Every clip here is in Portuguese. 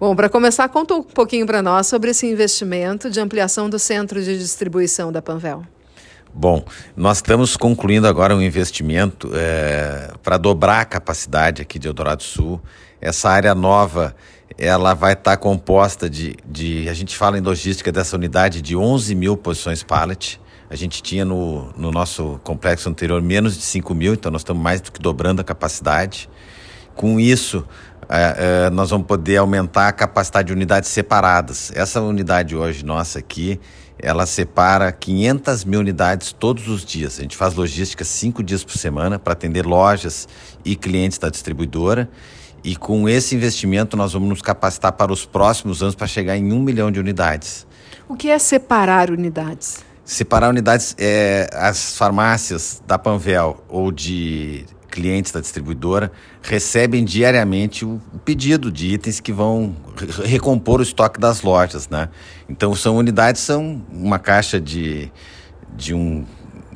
Bom, para começar, conta um pouquinho para nós sobre esse investimento de ampliação do centro de distribuição da Panvel. Bom, nós estamos concluindo agora um investimento é, para dobrar a capacidade aqui de Eldorado Sul. Essa área nova, ela vai estar tá composta de, de, a gente fala em logística dessa unidade, de 11 mil posições pallet. A gente tinha no, no nosso complexo anterior menos de 5 mil, então nós estamos mais do que dobrando a capacidade. Com isso, é, é, nós vamos poder aumentar a capacidade de unidades separadas. Essa unidade hoje nossa aqui, ela separa 500 mil unidades todos os dias. A gente faz logística cinco dias por semana para atender lojas e clientes da distribuidora. E com esse investimento nós vamos nos capacitar para os próximos anos para chegar em um milhão de unidades. O que é separar unidades? Separar unidades é as farmácias da Panvel ou de clientes da distribuidora recebem diariamente o pedido de itens que vão recompor o estoque das lojas, né? Então são unidades, são uma caixa de, de um,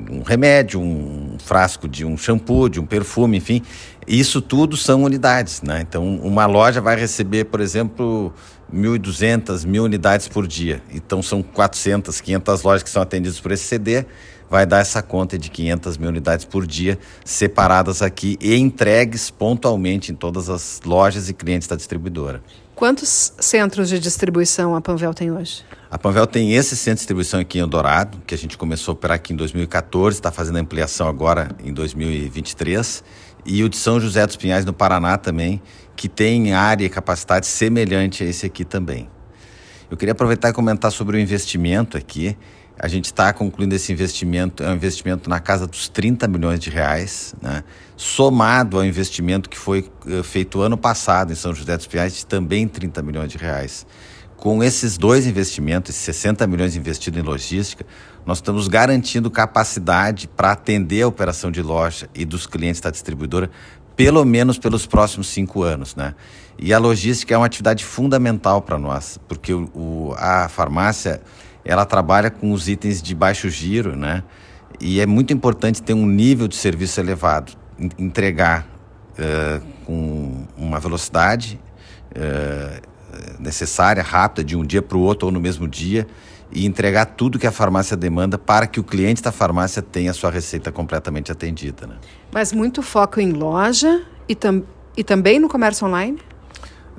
um remédio, um frasco de um shampoo, de um perfume, enfim, isso tudo são unidades, né? Então uma loja vai receber, por exemplo, 1.200, 1.000 unidades por dia. Então são 400, 500 lojas que são atendidas por esse CD vai dar essa conta de 500 mil unidades por dia separadas aqui e entregues pontualmente em todas as lojas e clientes da distribuidora. Quantos centros de distribuição a Panvel tem hoje? A Panvel tem esse centro de distribuição aqui em Eldorado, que a gente começou a operar aqui em 2014, está fazendo a ampliação agora em 2023, e o de São José dos Pinhais, no Paraná também, que tem área e capacidade semelhante a esse aqui também. Eu queria aproveitar e comentar sobre o investimento aqui. A gente está concluindo esse investimento, é um investimento na casa dos 30 milhões de reais, né? somado ao investimento que foi uh, feito ano passado em São José dos Pinhais, de também 30 milhões de reais. Com esses dois investimentos, esses 60 milhões investidos em logística, nós estamos garantindo capacidade para atender a operação de loja e dos clientes da distribuidora, pelo menos pelos próximos cinco anos. Né? E a logística é uma atividade fundamental para nós, porque o, a farmácia ela trabalha com os itens de baixo giro, né? E é muito importante ter um nível de serviço elevado, entregar uh, com uma velocidade uh, necessária, rápida, de um dia para o outro ou no mesmo dia, e entregar tudo que a farmácia demanda para que o cliente da farmácia tenha a sua receita completamente atendida. Né? Mas muito foco em loja e, tam e também no comércio online?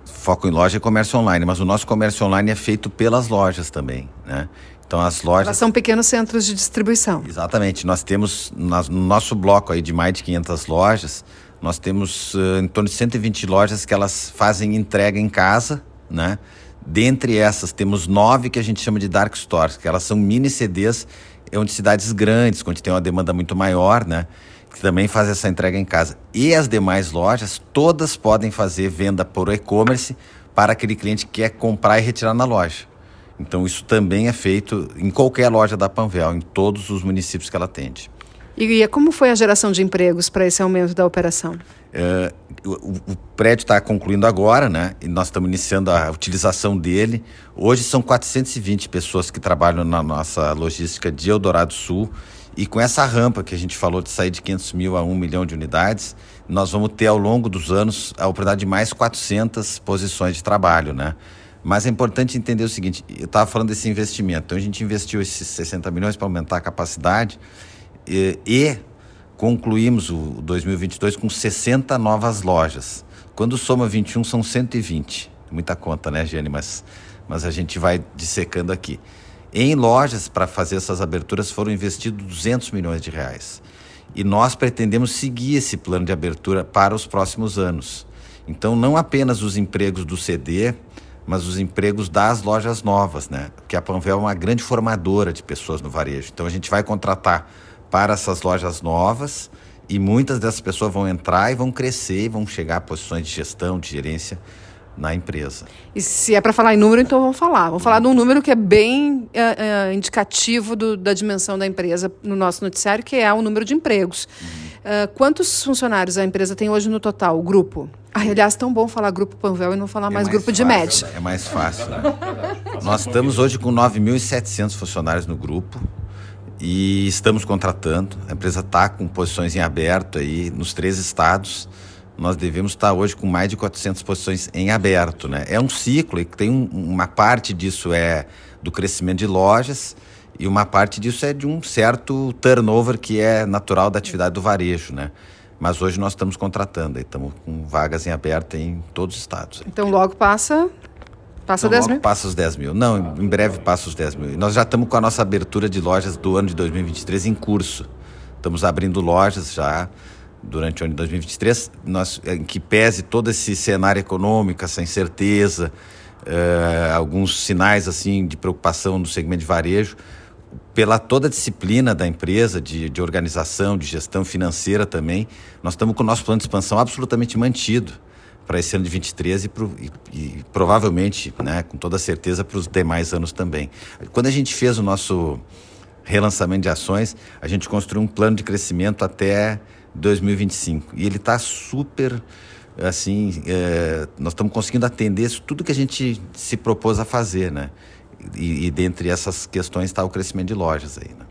Foco em loja e comércio online, mas o nosso comércio online é feito pelas lojas também, né? Então as lojas... Elas são pequenos centros de distribuição. Exatamente. Nós temos, no nosso bloco aí de mais de 500 lojas, nós temos uh, em torno de 120 lojas que elas fazem entrega em casa, né? Dentre essas, temos nove que a gente chama de dark stores, que elas são mini CDs onde cidades grandes, onde tem uma demanda muito maior, né? Que também faz essa entrega em casa. E as demais lojas, todas podem fazer venda por e-commerce para aquele cliente que quer comprar e retirar na loja. Então isso também é feito em qualquer loja da Panvel, em todos os municípios que ela atende. E como foi a geração de empregos para esse aumento da operação? É, o, o, prédio está concluindo agora, né? E nós estamos iniciando a utilização dele. Hoje são 420 pessoas que trabalham na nossa logística de Eldorado Sul e com essa rampa que a gente falou de sair de 500 mil a 1 milhão de unidades, nós vamos ter ao longo dos anos a oportunidade de mais 400 posições de trabalho, né? Mas é importante entender o seguinte, eu estava falando desse investimento, então a gente investiu esses 60 milhões para aumentar a capacidade e, e concluímos o 2022 com 60 novas lojas. Quando soma 21 são 120. Muita conta, né, Giane? Mas, mas a gente vai dissecando aqui. Em lojas, para fazer essas aberturas, foram investidos 200 milhões de reais. E nós pretendemos seguir esse plano de abertura para os próximos anos. Então, não apenas os empregos do CD, mas os empregos das lojas novas, né? Porque a Panvel é uma grande formadora de pessoas no varejo. Então, a gente vai contratar para essas lojas novas e muitas dessas pessoas vão entrar e vão crescer e vão chegar a posições de gestão, de gerência na empresa. E se é para falar em número, então vamos falar. Vamos falar de um número que é bem é, é, indicativo do, da dimensão da empresa no nosso noticiário, que é o número de empregos. Uhum. Uh, quantos funcionários a empresa tem hoje no total, o grupo? Ah, aliás, tão bom falar grupo Panvel e não falar é mais, mais, grupo fácil, de MED. É mais fácil. Né? Nós estamos hoje com 9.700 funcionários no grupo e estamos contratando. A empresa está com posições em aberto aí nos três estados nós devemos estar hoje com mais de 400 posições em aberto. Né? É um ciclo e tem um, uma parte disso é do crescimento de lojas e uma parte disso é de um certo turnover que é natural da atividade do varejo. Né? Mas hoje nós estamos contratando, estamos com vagas em aberto em todos os estados. Então logo passa Passa então, 10 mil? Passa os 10 mil. Não, em breve passa os 10 mil. Nós já estamos com a nossa abertura de lojas do ano de 2023 em curso. Estamos abrindo lojas já durante o ano de 2023, nós, em que pese todo esse cenário econômico, essa incerteza, uh, alguns sinais assim de preocupação no segmento de varejo, pela toda a disciplina da empresa, de, de organização, de gestão financeira também, nós estamos com o nosso plano de expansão absolutamente mantido para esse ano de 23 e, pro, e, e provavelmente, né, com toda certeza, para os demais anos também. Quando a gente fez o nosso relançamento de ações, a gente construiu um plano de crescimento até 2025 e ele está super assim é, nós estamos conseguindo atender tudo que a gente se propôs a fazer né e, e dentre essas questões está o crescimento de lojas aí né?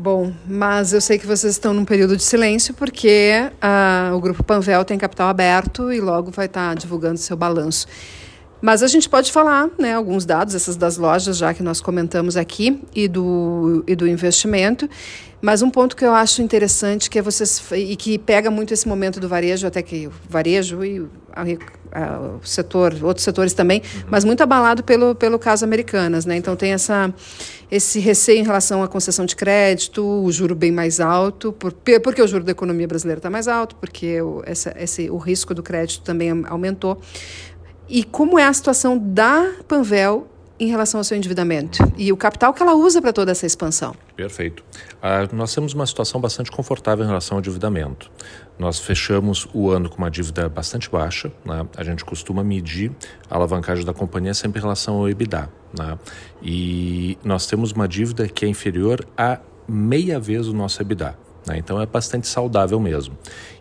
Bom, mas eu sei que vocês estão num período de silêncio porque uh, o Grupo Panvel tem capital aberto e logo vai estar tá divulgando seu balanço. Mas a gente pode falar, né, alguns dados, essas das lojas já que nós comentamos aqui e do, e do investimento. Mas um ponto que eu acho interessante que é vocês e que pega muito esse momento do varejo, até que o varejo e a, a, o setor, outros setores também, uhum. mas muito abalado pelo, pelo caso Americanas, né? Então tem essa esse receio em relação à concessão de crédito, o juro bem mais alto, por, porque o juro da economia brasileira está mais alto, porque o, essa, esse, o risco do crédito também aumentou. E como é a situação da Panvel em relação ao seu endividamento e o capital que ela usa para toda essa expansão. Perfeito. Uh, nós temos uma situação bastante confortável em relação ao endividamento. Nós fechamos o ano com uma dívida bastante baixa. Né? A gente costuma medir a alavancagem da companhia sempre em relação ao EBITDA. Né? E nós temos uma dívida que é inferior a meia vez o nosso EBITDA. Né? Então é bastante saudável mesmo.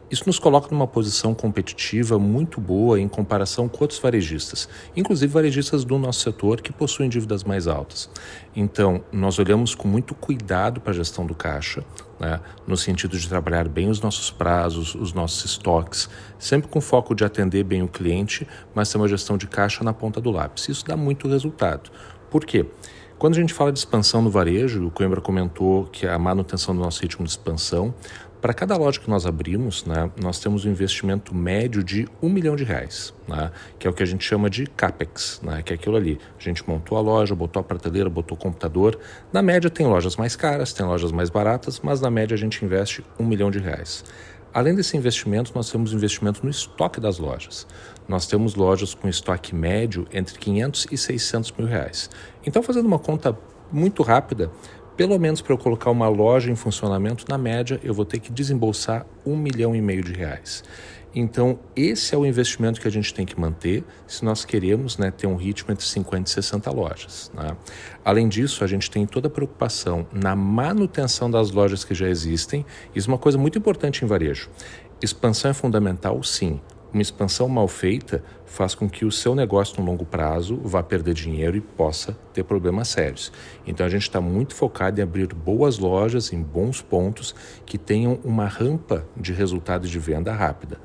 Isso nos coloca numa posição competitiva muito boa em comparação com outros varejistas, inclusive varejistas do nosso setor que possuem dívidas mais altas. Então, nós olhamos com muito cuidado para a gestão do caixa, né, no sentido de trabalhar bem os nossos prazos, os nossos estoques, sempre com foco de atender bem o cliente, mas ter uma gestão de caixa na ponta do lápis. Isso dá muito resultado. Por quê? Quando a gente fala de expansão no varejo, o Coimbra comentou que a manutenção do nosso ritmo de expansão, para cada loja que nós abrimos, né, nós temos um investimento médio de um milhão de reais, né, que é o que a gente chama de CAPEX, né, que é aquilo ali. A gente montou a loja, botou a prateleira, botou o computador. Na média tem lojas mais caras, tem lojas mais baratas, mas na média a gente investe um milhão de reais. Além desse investimento, nós temos investimento no estoque das lojas. Nós temos lojas com estoque médio entre 500 e 600 mil reais. Então, fazendo uma conta muito rápida, pelo menos para eu colocar uma loja em funcionamento, na média, eu vou ter que desembolsar um milhão e meio de reais. Então, esse é o investimento que a gente tem que manter se nós queremos né, ter um ritmo entre 50 e 60 lojas. Né? Além disso, a gente tem toda a preocupação na manutenção das lojas que já existem. Isso é uma coisa muito importante em varejo. Expansão é fundamental, sim. Uma expansão mal feita faz com que o seu negócio no longo prazo vá perder dinheiro e possa ter problemas sérios. Então a gente está muito focado em abrir boas lojas em bons pontos que tenham uma rampa de resultado de venda rápida.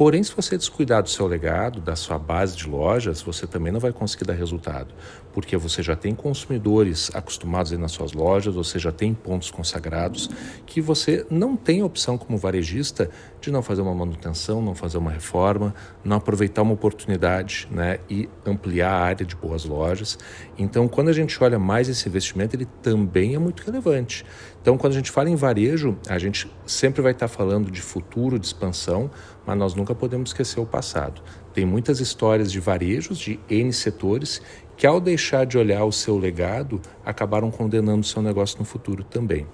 Porém, se você descuidar do seu legado, da sua base de lojas, você também não vai conseguir dar resultado, porque você já tem consumidores acostumados aí nas suas lojas, você já tem pontos consagrados, que você não tem opção como varejista de não fazer uma manutenção, não fazer uma reforma, não aproveitar uma oportunidade né, e ampliar a área de boas lojas. Então, quando a gente olha mais esse investimento, ele também é muito relevante. Então, quando a gente fala em varejo, a gente sempre vai estar falando de futuro, de expansão, mas nós nunca podemos esquecer o passado. Tem muitas histórias de varejos de N setores que, ao deixar de olhar o seu legado, acabaram condenando o seu negócio no futuro também.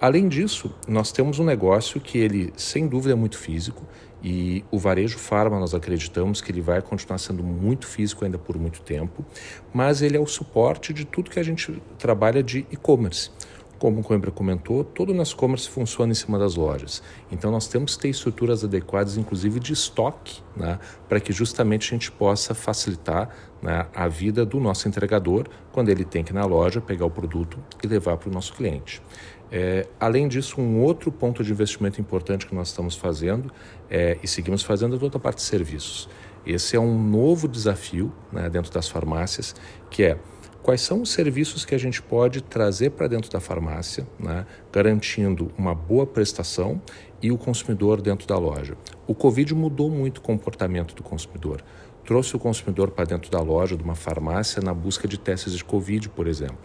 Além disso, nós temos um negócio que ele, sem dúvida, é muito físico e o varejo farma, nós acreditamos que ele vai continuar sendo muito físico ainda por muito tempo, mas ele é o suporte de tudo que a gente trabalha de e-commerce. Como o Coimbra comentou, todo o nosso comércio funciona em cima das lojas. Então nós temos que ter estruturas adequadas, inclusive de estoque, né, para que justamente a gente possa facilitar né, a vida do nosso entregador quando ele tem que ir na loja pegar o produto e levar para o nosso cliente. É, além disso, um outro ponto de investimento importante que nós estamos fazendo é, e seguimos fazendo é toda a parte de serviços. Esse é um novo desafio né, dentro das farmácias, que é quais são os serviços que a gente pode trazer para dentro da farmácia, né, garantindo uma boa prestação e o consumidor dentro da loja. O Covid mudou muito o comportamento do consumidor. Trouxe o consumidor para dentro da loja, de uma farmácia, na busca de testes de Covid, por exemplo.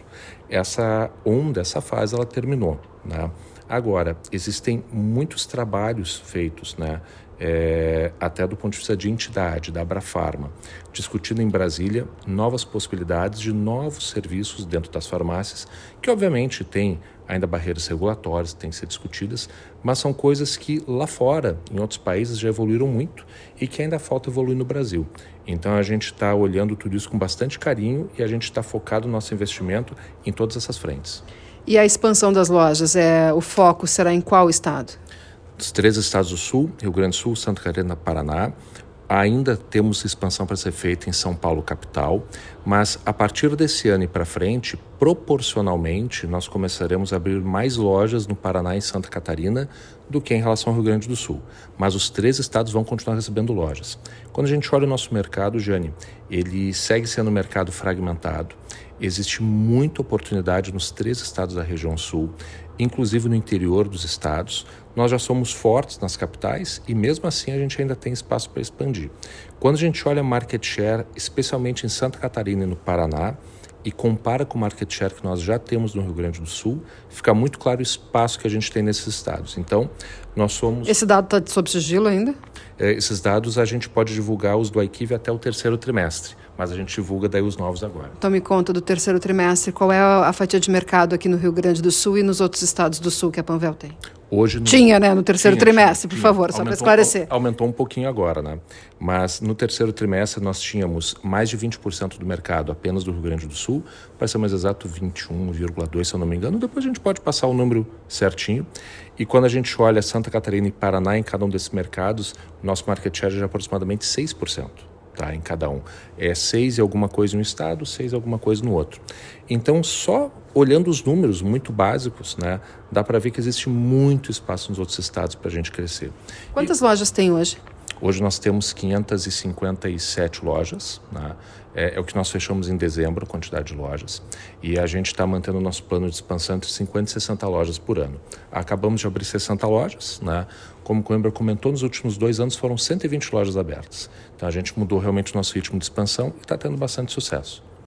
Essa onda, essa fase, ela terminou. Né? Agora, existem muitos trabalhos feitos, né? É, até do ponto de vista de entidade, da Abrafarma, discutindo em Brasília novas possibilidades de novos serviços dentro das farmácias, que obviamente tem ainda barreiras regulatórias que têm que ser discutidas, mas são coisas que lá fora, em outros países, já evoluíram muito e que ainda falta evoluir no Brasil. Então a gente está olhando tudo isso com bastante carinho e a gente está focado no nosso investimento em todas essas frentes. E a expansão das lojas, é, o foco será em qual estado? Os três estados do Sul, Rio Grande do Sul, Santa Catarina, Paraná. Ainda temos expansão para ser feita em São Paulo, capital, mas a partir desse ano e para frente, proporcionalmente, nós começaremos a abrir mais lojas no Paraná e Santa Catarina do que em relação ao Rio Grande do Sul. Mas os três estados vão continuar recebendo lojas. Quando a gente olha o nosso mercado, Jane, ele segue sendo um mercado fragmentado. Existe muita oportunidade nos três estados da região sul, inclusive no interior dos estados. Nós já somos fortes nas capitais e mesmo assim a gente ainda tem espaço para expandir. Quando a gente olha market share, especialmente em Santa Catarina e no Paraná, e compara com o market share que nós já temos no Rio Grande do Sul, fica muito claro o espaço que a gente tem nesses estados. Então, nós somos. Esse dado está sob sigilo ainda? É, esses dados a gente pode divulgar os do IQIV até o terceiro trimestre, mas a gente divulga daí os novos agora. Então, me conta do terceiro trimestre, qual é a fatia de mercado aqui no Rio Grande do Sul e nos outros estados do Sul que a Panvel tem? Hoje, no... Tinha, né? No terceiro tinha, trimestre, tinha, por favor, só para esclarecer. Aumentou um pouquinho agora, né? Mas no terceiro trimestre nós tínhamos mais de 20% do mercado apenas do Rio Grande do Sul, para ser mais exato 21,2%, se eu não me engano. Depois a gente pode passar o número certinho. E quando a gente olha Santa Catarina e Paraná em cada um desses mercados, nosso market share é de aproximadamente 6% tá, em cada um. É seis e alguma coisa em um estado, seis e alguma coisa no outro. Então, só olhando os números muito básicos, né, dá para ver que existe muito espaço nos outros estados para a gente crescer. Quantas e, lojas tem hoje? Hoje nós temos 557 lojas, né? é, é, o que nós fechamos em dezembro, a quantidade de lojas, e a gente está mantendo o nosso plano de expansão entre 50 e 60 lojas por ano. Acabamos de abrir 60 lojas, né? como o Coimbra comentou, nos últimos dois anos foram 120 lojas abertas. Então a gente mudou realmente o nosso ritmo de expansão e está tendo bastante sucesso.